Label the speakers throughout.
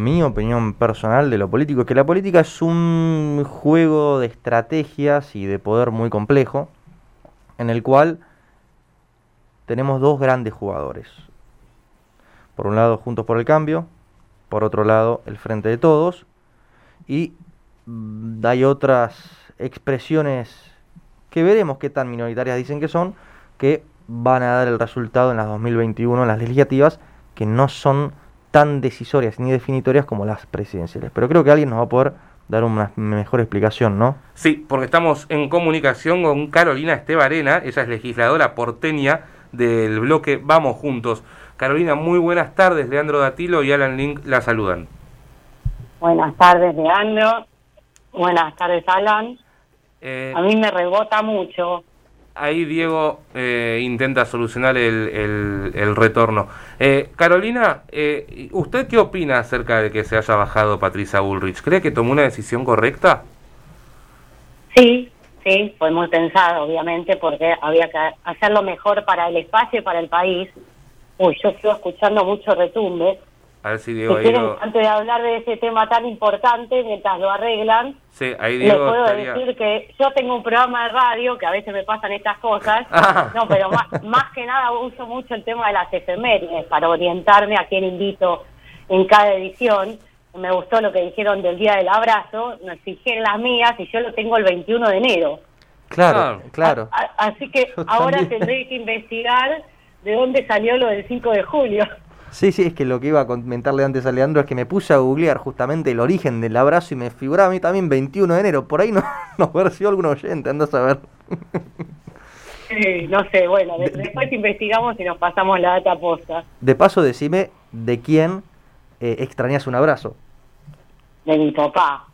Speaker 1: Mi opinión personal de lo político es que la política es un juego de estrategias y de poder muy complejo, en el cual tenemos dos grandes jugadores. Por un lado, Juntos por el Cambio, por otro lado, el Frente de Todos, y hay otras expresiones que veremos qué tan minoritarias dicen que son, que van a dar el resultado en las 2021, en las legislativas, que no son tan decisorias ni definitorias como las presidenciales. Pero creo que alguien nos va a poder dar una mejor explicación, ¿no?
Speaker 2: Sí, porque estamos en comunicación con Carolina Estebarena, ella es legisladora porteña del bloque Vamos Juntos. Carolina, muy buenas tardes, Leandro Datilo y Alan Link la saludan.
Speaker 3: Buenas tardes, Leandro. Buenas tardes, Alan. Eh, a mí me rebota mucho
Speaker 2: ahí Diego eh, intenta solucionar el, el, retorno. Eh, Carolina, eh, ¿usted qué opina acerca de que se haya bajado Patricia Bullrich? ¿Cree que tomó una decisión correcta?
Speaker 3: Sí, sí, fue muy pensado, obviamente, porque había que hacerlo mejor para el espacio y para el país. Uy, yo estoy escuchando mucho retumbe.
Speaker 2: A ver si Diego
Speaker 3: Antes de hablar de ese tema tan importante, mientras lo arreglan,
Speaker 2: sí, ahí les
Speaker 3: puedo decir que yo tengo un programa de radio, que a veces me pasan estas cosas, ah. no, pero más, que nada uso mucho el tema de las efemérides para orientarme a quién invito en cada edición. Me gustó lo que dijeron del Día del Abrazo, me fijé en las mías y yo lo tengo el 21 de enero.
Speaker 1: Claro, claro.
Speaker 3: así que ahora tendré que investigar de dónde salió lo del 5 de julio.
Speaker 1: Sí, sí, es que lo que iba a comentarle antes a Leandro es que me puse a googlear justamente el origen del abrazo y me figuraba a mí también 21 de enero. Por ahí no, nos pareció algún oyente, anda a saber.
Speaker 3: Sí, no sé, bueno, después investigamos y nos pasamos la data posta.
Speaker 1: De paso, decime de quién eh, extrañas un abrazo.
Speaker 3: De mi papá.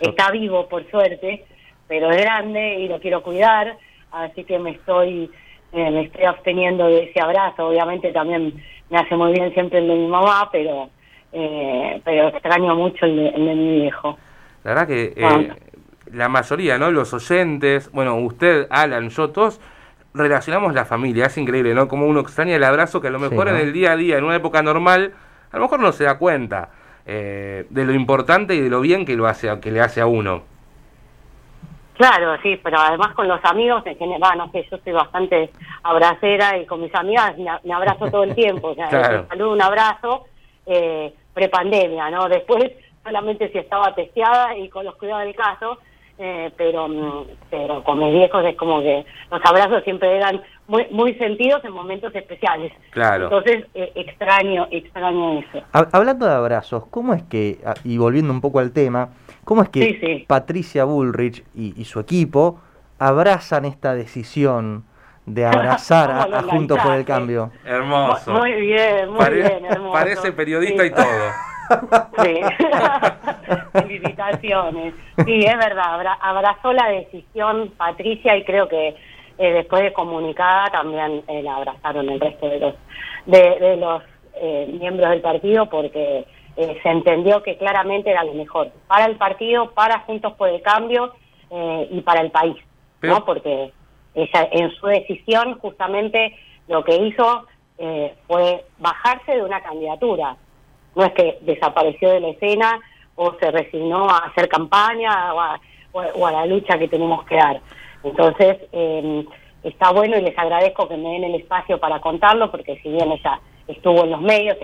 Speaker 3: Está vivo, por suerte, pero es grande y lo quiero cuidar, así que me estoy, eh, me estoy absteniendo de ese abrazo. Obviamente también me hace muy bien siempre el de mi mamá, pero eh, pero extraño mucho el de, mi viejo.
Speaker 2: La verdad que eh, la mayoría, ¿no? Los oyentes, bueno, usted, Alan, yo, todos relacionamos la familia, es increíble, ¿no? Como uno extraña el abrazo que a lo mejor en el día a día, en una época normal, a lo mejor no se da cuenta eh, de lo importante y de lo bien que lo hace, que le hace a uno.
Speaker 3: Claro, sí, pero además con los amigos, en general, no sé, yo soy bastante abracera y con mis amigas me, abrazo todo el tiempo, o sea, un saludo, un abrazo, eh, prepandemia, ¿no? Después solamente si estaba testeada y con los cuidados del caso, eh, pero mm, pero con mis viejos es como que los abrazos siempre eran muy muy sentidos en momentos especiales.
Speaker 2: Claro.
Speaker 3: Entonces eh, extraño extraño eso.
Speaker 1: Hablando de abrazos, ¿cómo es que ah, y volviendo un poco al tema, ¿Cómo es que Patricia Bullrich y, su equipo abrazan esta decisión de abrazar a, Juntos por el Cambio?
Speaker 2: Hermoso.
Speaker 3: Muy bien, muy bien, hermoso.
Speaker 2: Parece periodista y todo.
Speaker 3: Sí. Felicitaciones. Sí, es verdad, abrazó la decisión Patricia y creo que eh, después de comunicada también eh, la abrazaron el resto de los de, los eh, miembros del partido porque eh, se entendió que claramente era lo mejor para el partido, para Juntos por el Cambio eh, y para el país, ¿no? Porque ella en su decisión justamente lo que hizo eh, fue bajarse de una candidatura. No es que desapareció de la escena o se resignó a hacer campaña o a, o a la lucha que tenemos que dar. Entonces, em, está bueno y les agradezco que me den el espacio para contarlo, porque si bien ella estuvo en los medios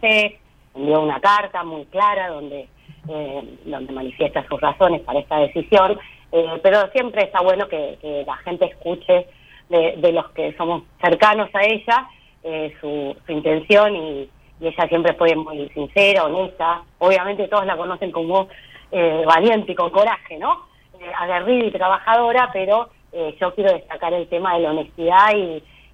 Speaker 3: sé envió una carta muy clara donde, eh, donde manifiesta sus razones para esta decisión, eh, pero siempre está bueno que, la gente escuche de, los que somos cercanos a ella eh, su, intención y, ella siempre fue muy sincera, honesta. Obviamente todos la conocen como valiente y con coraje, ¿no? aguerrida y trabajadora, pero yo quiero destacar el tema de la honestidad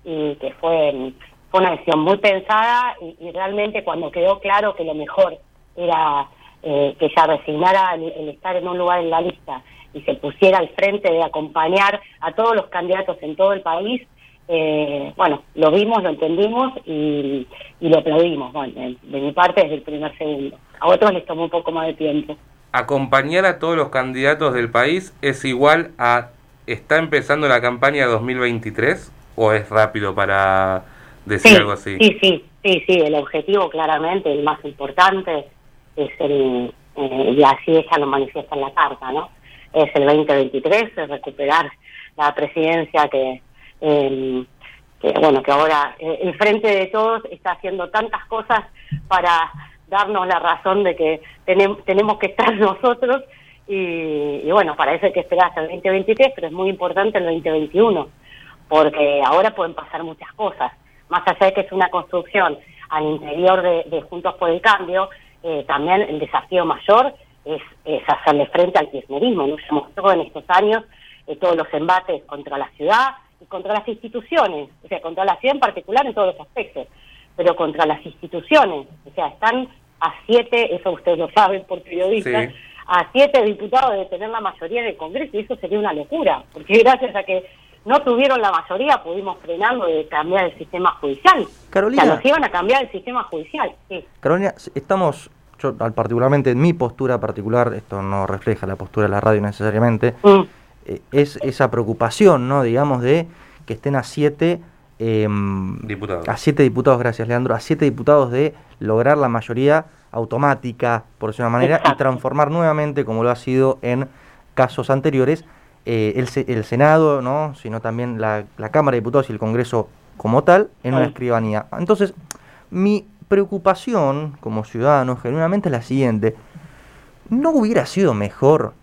Speaker 3: y que fue fue una decisión muy pensada y, realmente cuando quedó claro que lo mejor era eh, que ella resignara el, estar en un lugar en la lista y se pusiera al frente de acompañar a todos los candidatos en todo el país, eh, bueno, lo vimos, lo entendimos y, lo aplaudimos, bueno, de, mi parte desde el primer segundo. A otros les tomó un poco más de tiempo.
Speaker 2: Acompañar a todos los candidatos del país es igual a... ¿Está empezando la campaña 2023 o es rápido para decir algo así.
Speaker 3: Sí, sí, sí, sí, el objetivo claramente, el más importante, es el, eh, y así ella lo manifiesta en la carta, ¿no? Es el 2023, es recuperar la presidencia que, em, que bueno, que ahora eh, el Frente de Todos está haciendo tantas cosas para darnos la razón de que tenemos, tenemos que estar nosotros y, bueno, para eso hay que esperar hasta el 2023, pero es muy importante el 2021, porque ahora pueden pasar muchas cosas. Más allá de que es una construcción al interior de, Juntos por el Cambio, eh, también el desafío mayor es, hacerle frente al kirchnerismo. Nos Se mostró en estos años eh, todos los embates contra la ciudad y contra las instituciones, o sea, contra la ciudad en particular en todos los aspectos, pero contra las instituciones, o sea, están a siete, eso ustedes lo saben por periodistas, a siete diputados de tener la mayoría del Congreso, y eso sería una locura, porque gracias a que no tuvieron la mayoría pudimos frenarlo de cambiar el sistema judicial.
Speaker 1: Carolina.
Speaker 3: O sea, nos iban a cambiar el sistema judicial. Sí.
Speaker 1: Carolina, estamos, yo particularmente en mi postura particular, esto no refleja la postura de la radio necesariamente, mm. eh, es esa preocupación, ¿no? Digamos, de que estén a siete
Speaker 2: em, diputados.
Speaker 1: A siete diputados, gracias Leandro, a siete diputados de lograr la mayoría automática, por decirlo de una manera, y transformar nuevamente, como lo ha sido en casos anteriores, eh, el, Senado, ¿no? sino también la, Cámara de Diputados y el Congreso como tal, en una escribanía. Entonces, mi preocupación como ciudadano genuinamente es la siguiente. ¿No hubiera sido mejor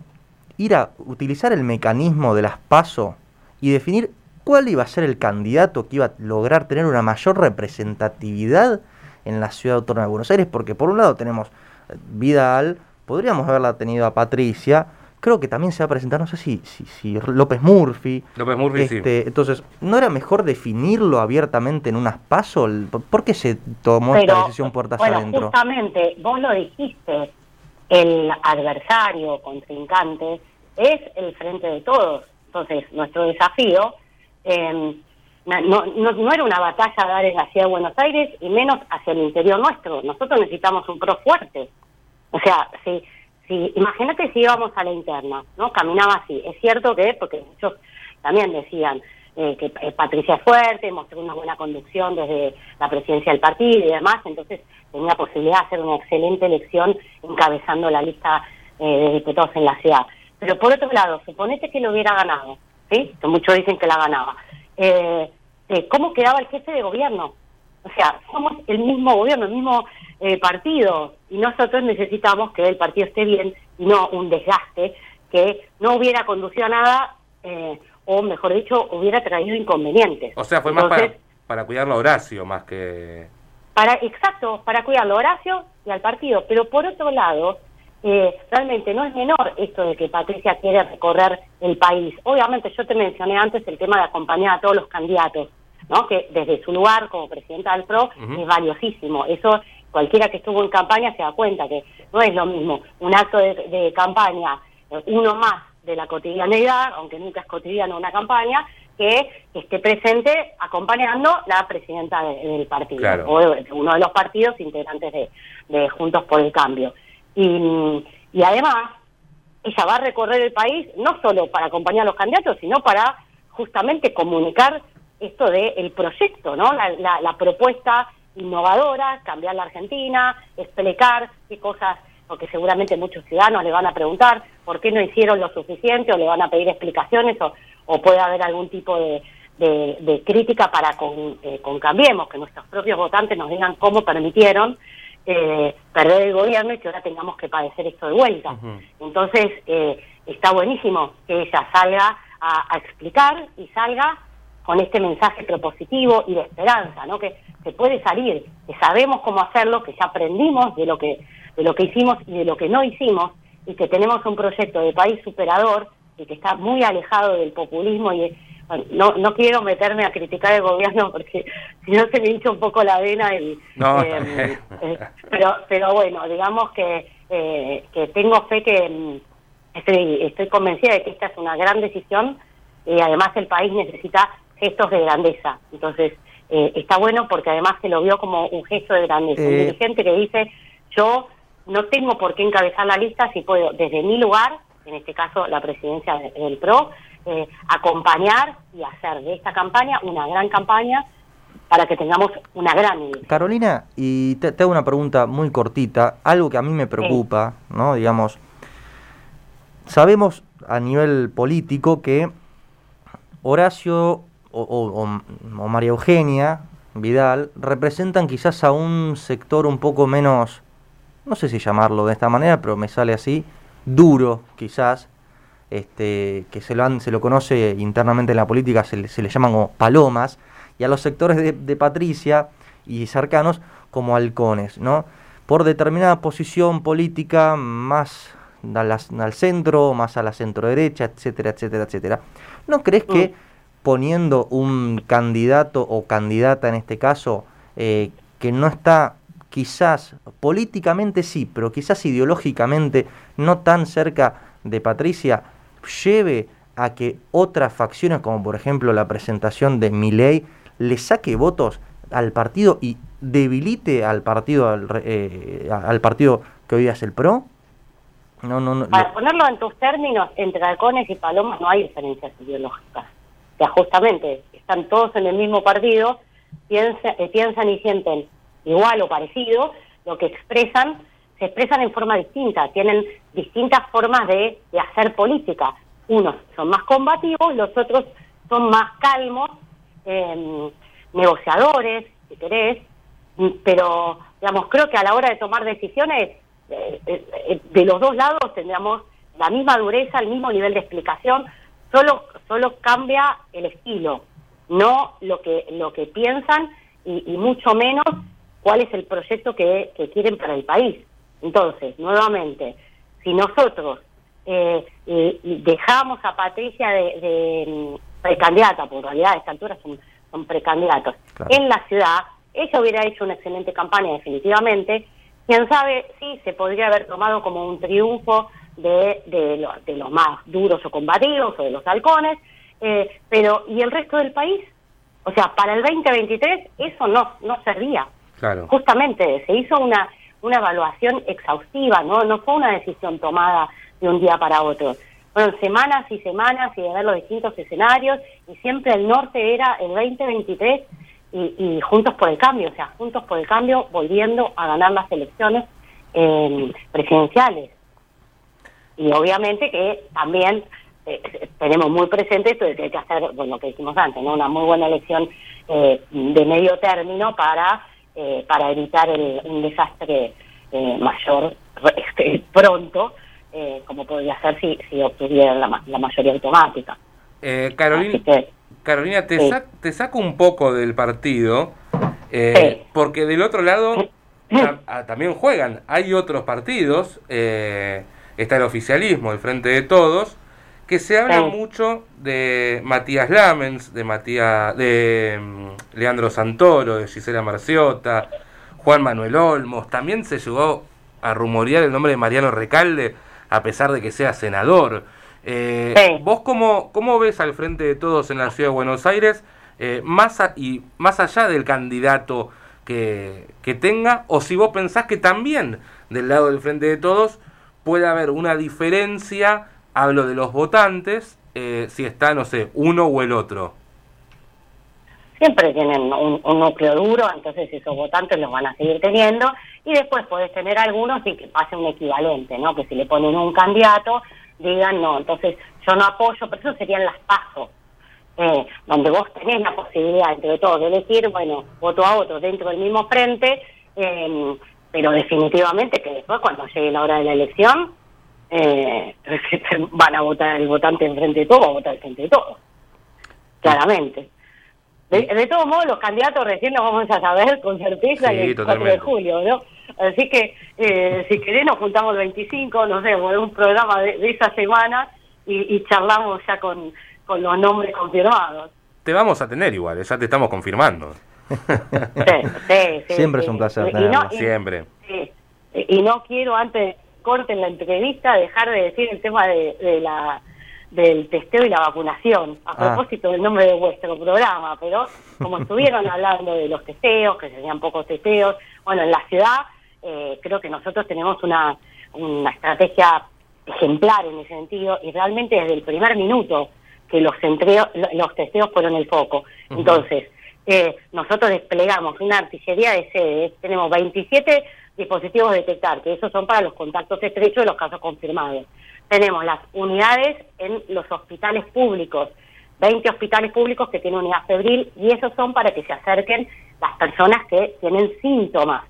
Speaker 1: ir a utilizar el mecanismo de las PASO y definir cuál iba a ser el candidato que iba a lograr tener una mayor representatividad en la ciudad autónoma de Buenos Aires, porque por un lado tenemos Vidal, podríamos haberla tenido a Patricia, creo que también se va a presentar, no sé si, si, López Murphy.
Speaker 2: López Murphy,
Speaker 1: este, Entonces, ¿no era mejor definirlo abiertamente en unas pasos? ¿Por qué se tomó esta decisión puertas
Speaker 3: bueno,
Speaker 1: adentro?
Speaker 3: Justamente, vos lo dijiste, el adversario, contrincante, es el frente de todos. Entonces, nuestro desafío eh, no, no, era una batalla dar en la ciudad de Buenos Aires y menos hacia el interior nuestro. Nosotros necesitamos un pro fuerte. O sea, si, si imagínate si íbamos a la interna, ¿no? Caminaba así. Es cierto que, porque muchos también decían eh, que eh, Patricia es fuerte, mostró una buena conducción desde la presidencia del partido y demás, entonces tenía posibilidad de hacer una excelente elección encabezando la lista eh, de diputados en la ciudad. Pero por otro lado, suponete que lo hubiera ganado, ¿sí? Que muchos dicen que la ganaba eh, cómo quedaba el jefe de gobierno. O sea, somos el mismo gobierno, el mismo eh, partido, y nosotros necesitamos que el partido esté bien y no un desgaste que no hubiera conducido a nada, eh, o mejor dicho, hubiera traído inconvenientes.
Speaker 2: O sea, fue más para, para cuidarlo a Horacio, más que...
Speaker 3: Para, exacto, para cuidarlo a Horacio y al partido. Pero por otro lado, eh, realmente no es menor esto de que Patricia quiere recorrer el país. Obviamente yo te mencioné antes el tema de acompañar a todos los candidatos, ¿no? que desde su lugar como presidenta del PRO es valiosísimo. Eso cualquiera que estuvo en campaña se da cuenta que no es lo mismo un acto de, campaña, eh, uno más de la cotidianeidad, aunque nunca es cotidiano una campaña, que esté presente acompañando la presidenta del partido o de, uno de los partidos integrantes de, de Juntos por el Cambio. Y, y además, ella va a recorrer el país no solo para acompañar a los candidatos, sino para justamente comunicar esto del el proyecto, ¿no? La, la, propuesta innovadora, cambiar la Argentina, explicar qué cosas, porque seguramente muchos ciudadanos le van a preguntar por qué no hicieron lo suficiente o le van a pedir explicaciones o, o puede haber algún tipo de, de, crítica para con, eh, con Cambiemos, que nuestros propios votantes nos digan cómo permitieron eh, perder el gobierno y que ahora tengamos que padecer esto de vuelta. Entonces, eh, está buenísimo que ella salga a, explicar y salga con este mensaje propositivo y de esperanza, ¿no? Que se puede salir, que sabemos cómo hacerlo, que ya aprendimos de lo que de lo que hicimos y de lo que no hicimos y que tenemos un proyecto de país superador y que está muy alejado del populismo y, no, no quiero meterme a criticar el gobierno porque si no se me hincha un poco la vena y, eh, eh, pero pero bueno digamos que eh, que tengo fe que mm, estoy estoy convencida de que esta es una gran decisión y además el país necesita gestos de grandeza. Entonces está bueno porque además se lo vio como un gesto de grandeza. Un dirigente que dice yo no tengo por qué encabezar la lista si puedo desde mi lugar en este caso la presidencia del PRO eh, acompañar y hacer de esta campaña una gran campaña para que tengamos una gran
Speaker 1: Carolina, y te, hago una pregunta muy cortita, algo que a mí me preocupa, ¿no? Digamos, sabemos a nivel político que Horacio o, María Eugenia Vidal representan quizás a un sector un poco menos, no sé si llamarlo de esta manera, pero me sale así, duro quizás, este, que se lo, se lo conoce internamente en la política, se, le llaman como palomas, y a los sectores de, Patricia y cercanos como halcones, ¿no? Por determinada posición política más al, centro, más a la centro derecha, etcétera, etcétera, etcétera. ¿No crees que mm. Poniendo un candidato o candidata en este caso eh, que no está quizás políticamente sí, pero quizás ideológicamente no tan cerca de Patricia, lleve a que otras facciones, como por ejemplo la presentación de Milei, le saque votos al partido y debilite al partido al, eh, al partido que hoy es el PRO?
Speaker 3: No, no, no. Para ponerlo en tus términos, entre halcones y palomas no hay diferencias ideológicas. Sea, justamente están todos en el mismo partido, piensa, eh, piensan y sienten igual o parecido, lo que expresan, se expresan en forma distinta, tienen distintas formas de, hacer política. Unos son más combativos, los otros son más calmos eh, negociadores, si querés, pero, digamos, creo que a la hora de tomar decisiones, eh, eh, de los dos lados tendríamos la misma dureza, el mismo nivel de explicación, solo, solo cambia el estilo, no lo que, lo que piensan y, mucho menos cuál es el proyecto que, quieren para el país. Entonces, nuevamente, si nosotros eh, dejamos a Patricia de precandidata, porque en realidad a esta altura son, son precandidatos, en la ciudad, ella hubiera hecho una excelente campaña definitivamente. Quién sabe si se podría haber tomado como un triunfo de, de, de los más duros o combativos o de los halcones, eh, pero ¿y el resto del país? O sea, para el 2023 eso no, no servía. Claro. Justamente se hizo una, una evaluación exhaustiva, ¿no? No fue una decisión tomada de un día para otro fueron semanas y semanas y de ver los distintos escenarios y siempre el norte era el 2023 y, y Juntos por el Cambio, o sea, Juntos por el Cambio volviendo a ganar las elecciones eh, presidenciales. Y obviamente que también eh, tenemos muy presente esto de que hay que hacer, bueno, lo que dijimos antes, ¿no? una muy buena elección eh, de medio término para, eh, para evitar el, un desastre mayor este, pronto eh, como podría ser si, si obtuvieran la, mayoría automática.
Speaker 2: Eh, Carolina, Carolina te, te saco un poco del partido, eh, porque del otro lado también juegan. Hay otros partidos, está el oficialismo, el Frente de Todos, que se habla mucho de Matías Lamens, de Matías, de mm, Leandro Santoro, de Gisela Marciota, Juan Manuel Olmos, también se llegó a rumorear el nombre de Mariano Recalde, a pesar de que sea senador. Eh, ¿Vos cómo, cómo ves al frente de todos en la ciudad de Buenos Aires, eh, más y más allá del candidato que, que tenga, o si vos pensás que también del lado del frente de todos puede haber una diferencia, hablo de los votantes, eh, si está, no sé, uno o el otro?
Speaker 3: Siempre tienen un, núcleo duro, entonces esos votantes los van a seguir teniendo y después podés tener algunos y que pase un equivalente, ¿no? Que si le ponen un candidato, digan no, entonces yo no apoyo, pero eso serían las pasos, eh, donde vos tenés la posibilidad entre todos de elegir, bueno, voto a otro dentro del mismo frente, eh, pero definitivamente que después cuando llegue la hora de la elección, eh, van a votar el votante en frente de todos, va a votar el frente de todos, claramente. De, todos modos, los candidatos recién los vamos a saber con certeza el 4 de julio, ¿no? Así que, eh, si querés, nos juntamos el 25, no sé, un programa de, esa semana y, charlamos ya con, con los nombres confirmados.
Speaker 2: Te vamos a tener igual, ya te estamos confirmando.
Speaker 1: Sí, sí, Siempre es un placer.
Speaker 2: Siempre.
Speaker 3: Y no quiero, antes corte en la entrevista, dejar de decir el tema de la del testeo y la vacunación, a ah. propósito del nombre de vuestro programa, pero como estuvieron hablando de los testeos, que serían pocos testeos, bueno, en la ciudad eh, creo que nosotros tenemos una, una estrategia ejemplar en ese sentido y realmente desde el primer minuto que los, los testeos fueron el foco. Entonces, eh, nosotros desplegamos una artillería de sedes, tenemos 27 dispositivos de detectar, que esos son para los contactos estrechos de los casos confirmados. Tenemos las unidades en los hospitales públicos, 20 hospitales públicos que tienen unidad febril y esos son para que se acerquen las personas que tienen síntomas.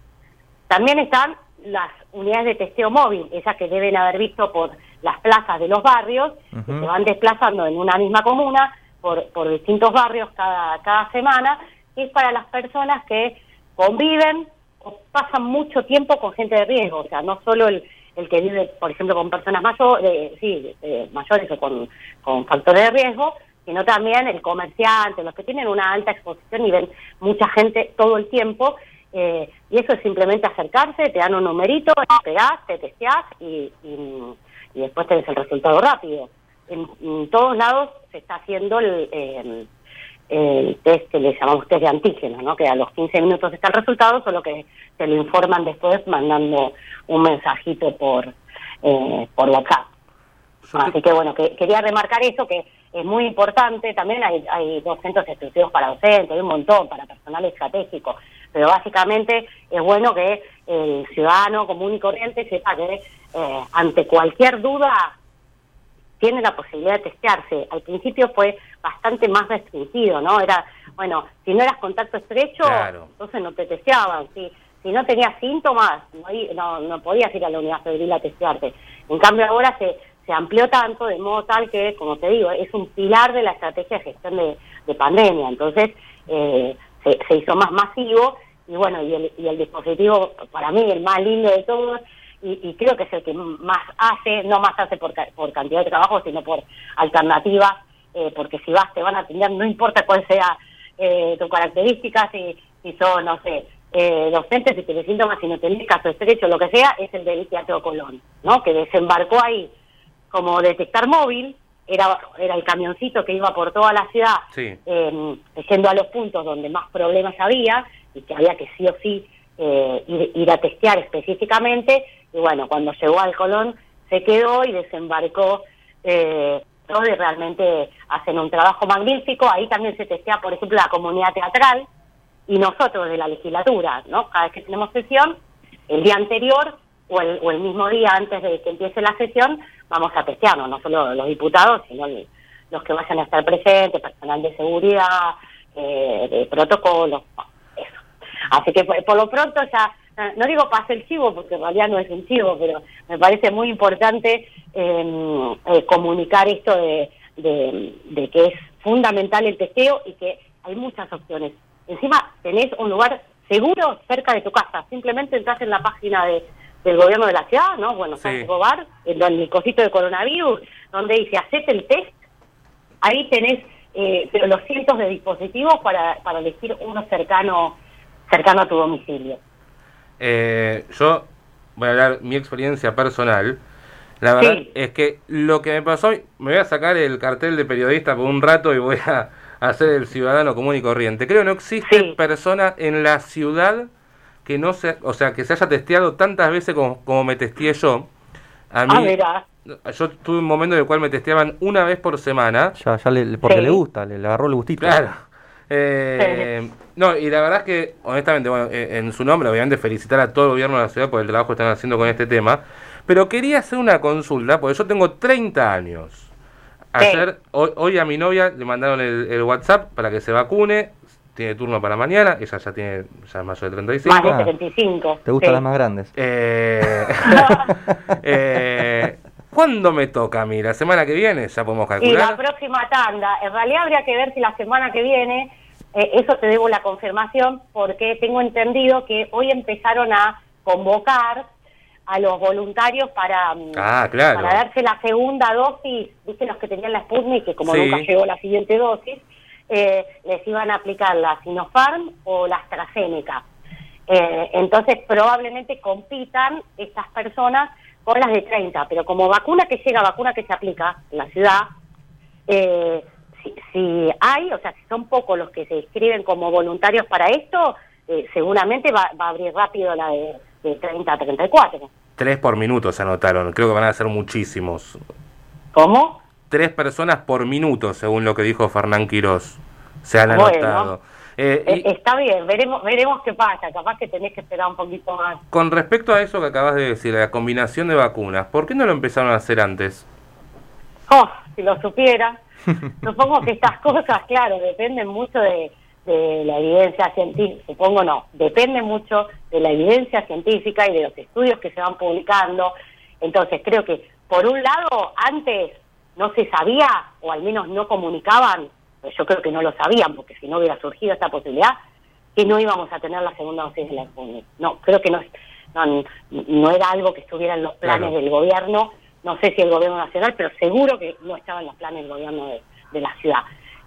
Speaker 3: También están las unidades de testeo móvil, esas que deben haber visto por las plazas de los barrios, que se van desplazando en una misma comuna por, por distintos barrios cada, cada semana, que es para las personas que conviven o pasan mucho tiempo con gente de riesgo, o sea, no solo el, el que vive, por ejemplo, con personas mayores, sí, mayores o con, con factores de riesgo, sino también el comerciante, los que tienen una alta exposición y ven mucha gente todo el tiempo. Eh, y eso es simplemente acercarse, te dan un numerito, pegás, te testeás y, y, después tenés el resultado rápido. En, todos lados se está haciendo el, el, test que le llamamos test de antígeno, ¿no? que a los 15 minutos está el resultado, solo que te lo informan después mandando un mensajito por, eh, por WhatsApp. Así que bueno, que, quería remarcar eso, que es muy importante. También hay, hay dos centros exclusivos para docentes, hay un montón para personal estratégico. Pero básicamente es bueno que el ciudadano común y corriente sepa que eh, ante cualquier duda tiene la posibilidad de testearse. Al principio fue bastante más restringido, ¿no? Era, bueno, si no eras contacto estrecho, entonces no te testeaban. Si, si no tenías síntomas, no, no podías ir a la unidad febril a testearte. En cambio ahora se se amplió tanto de modo tal que, como te digo, es un pilar de la estrategia de gestión de, pandemia. Entonces, eh, se, hizo más masivo y bueno, y el, y el dispositivo, para mí, el más lindo de todos, y, creo que es el que más hace, no más hace por, por cantidad de trabajo, sino por alternativas, eh, porque si vas te van a atender, no importa cuál sea eh, tu característica, si, si son, no sé, eh, docentes, si tienes síntomas, si no tenés caso estrecho, lo que sea, es el del Teatro Colón, ¿no? Que desembarcó ahí como detectar móvil, era, era el camioncito que iba por toda la ciudad, eh, yendo a los puntos donde más problemas había y que había que sí o sí eh, ir, a testear específicamente. Y bueno, cuando llegó al Colón se quedó y desembarcó eh, todo y realmente hacen un trabajo magnífico. Ahí también se testea, por ejemplo, la comunidad teatral y nosotros de la legislatura, ¿no? Cada vez que tenemos sesión, el día anterior o el, o el mismo día antes de que empiece la sesión, vamos a testearnos, no solo los diputados, sino los que vayan a estar presentes, personal de seguridad, eh, de protocolo, eso. Así que por, lo pronto ya, no digo pase el chivo, porque en realidad no es un chivo, pero me parece muy importante em, eh, comunicar esto de, de, que es fundamental el testeo y que hay muchas opciones. Encima tenés un lugar seguro cerca de tu casa, simplemente entras en la página de del gobierno de la ciudad, ¿no? Bueno, sí. San en el cosito de coronavirus, donde dice, hacete el test, ahí tenés eh, pero los cientos de dispositivos para, para elegir uno cercano, cercano a tu domicilio.
Speaker 2: Eh, yo voy a hablar mi experiencia personal. La verdad es que lo que me pasó, me voy a sacar el cartel de periodista por un rato y voy a hacer el ciudadano común y corriente. Creo que no existe persona en la ciudad que no se, o sea, que se haya testeado tantas veces como, como me testeé yo. A mí, ah, yo tuve un momento en el cual me testeaban una vez por semana.
Speaker 1: Ya, ya le, porque le gusta, le, agarró el gustito.
Speaker 2: Claro. Eh, no, y la verdad es que, honestamente, bueno, eh, en su nombre, obviamente, felicitar a todo el gobierno de la ciudad por el trabajo que están haciendo con este tema. Pero quería hacer una consulta, porque yo tengo 30 años. Ayer, hoy, hoy, a mi novia le mandaron el, el, WhatsApp para que se vacune tiene turno para mañana, ella ya tiene ya más de 35.
Speaker 3: Más de 35.
Speaker 1: ¿Te gustan las más grandes?
Speaker 2: Eh, eh, ¿Cuándo me toca a mí? ¿La semana que viene? ¿Ya podemos calcular?
Speaker 3: Y la próxima tanda. En realidad habría que ver si la semana que viene, eh, eso te debo la confirmación, porque tengo entendido que hoy empezaron a convocar a los voluntarios para, mm,
Speaker 2: ah, claro.
Speaker 3: para darse la segunda dosis, viste los que tenían la Sputnik, que como nunca llegó la siguiente dosis, eh, les iban a aplicar la Sinopharm o la AstraZeneca. Eh, entonces probablemente compitan estas personas con las de 30, pero como vacuna que llega, vacuna que se aplica en la ciudad, eh, si, hay, o sea, si son pocos los que se inscriben como voluntarios para esto, seguramente va, a abrir rápido la de, de 30 a 34.
Speaker 2: Tres por minuto se anotaron, creo que van a ser muchísimos.
Speaker 3: ¿Cómo?
Speaker 2: tres personas por minuto, según lo que dijo Fernán Quirós. Se han anotado.
Speaker 3: Eh, eh, está bien, veremos, veremos qué pasa, capaz que tenés que esperar un poquito más.
Speaker 2: Con respecto a eso que acabas de decir, la combinación de vacunas, ¿por qué no lo empezaron a hacer antes?
Speaker 3: Oh, si lo supiera. Supongo que estas cosas, claro, dependen mucho de, de la evidencia científica, supongo no, depende mucho de la evidencia científica y de los estudios que se van publicando. Entonces creo que, por un lado, antes no se sabía, o al menos no comunicaban, pues yo creo que no lo sabían, porque si no hubiera surgido esta posibilidad, que no íbamos a tener la segunda dosis de la Sputnik. No, creo que no, no, no era algo que estuviera en los planes del gobierno, no sé si el gobierno nacional, pero seguro que no estaba en los planes del gobierno de, de la ciudad.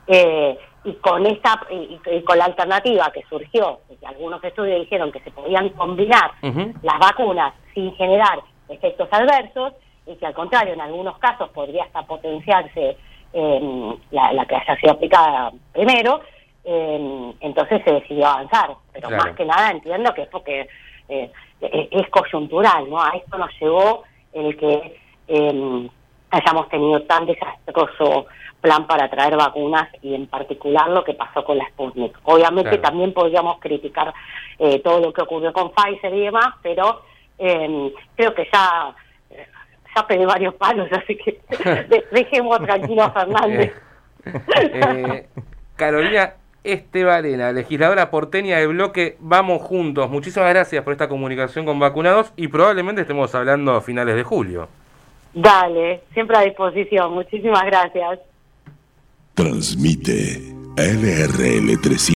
Speaker 3: Eh, y con esta y, con la alternativa que surgió, que algunos estudios dijeron que se podían combinar las vacunas sin generar efectos adversos y que al contrario en algunos casos podría hasta potenciarse eh, la, que haya sido aplicada primero, eh, entonces se decidió avanzar. Pero más que nada entiendo que es porque eh, es coyuntural, ¿no? A esto nos llevó el que eh, hayamos tenido tan desastroso plan para traer vacunas y en particular lo que pasó con la Sputnik. Obviamente también podríamos criticar eh, todo lo que ocurrió con Pfizer y demás, pero eh, creo que ya ya pedí varios palos, así que dejemos tranquilo a Fernández.
Speaker 2: Eh, Carolina Estebarena, legisladora porteña del bloque Vamos Juntos. Muchísimas gracias por esta comunicación con vacunados y probablemente estemos hablando a finales de julio.
Speaker 3: Dale, siempre a disposición. Muchísimas gracias.
Speaker 4: Transmite LRL 300.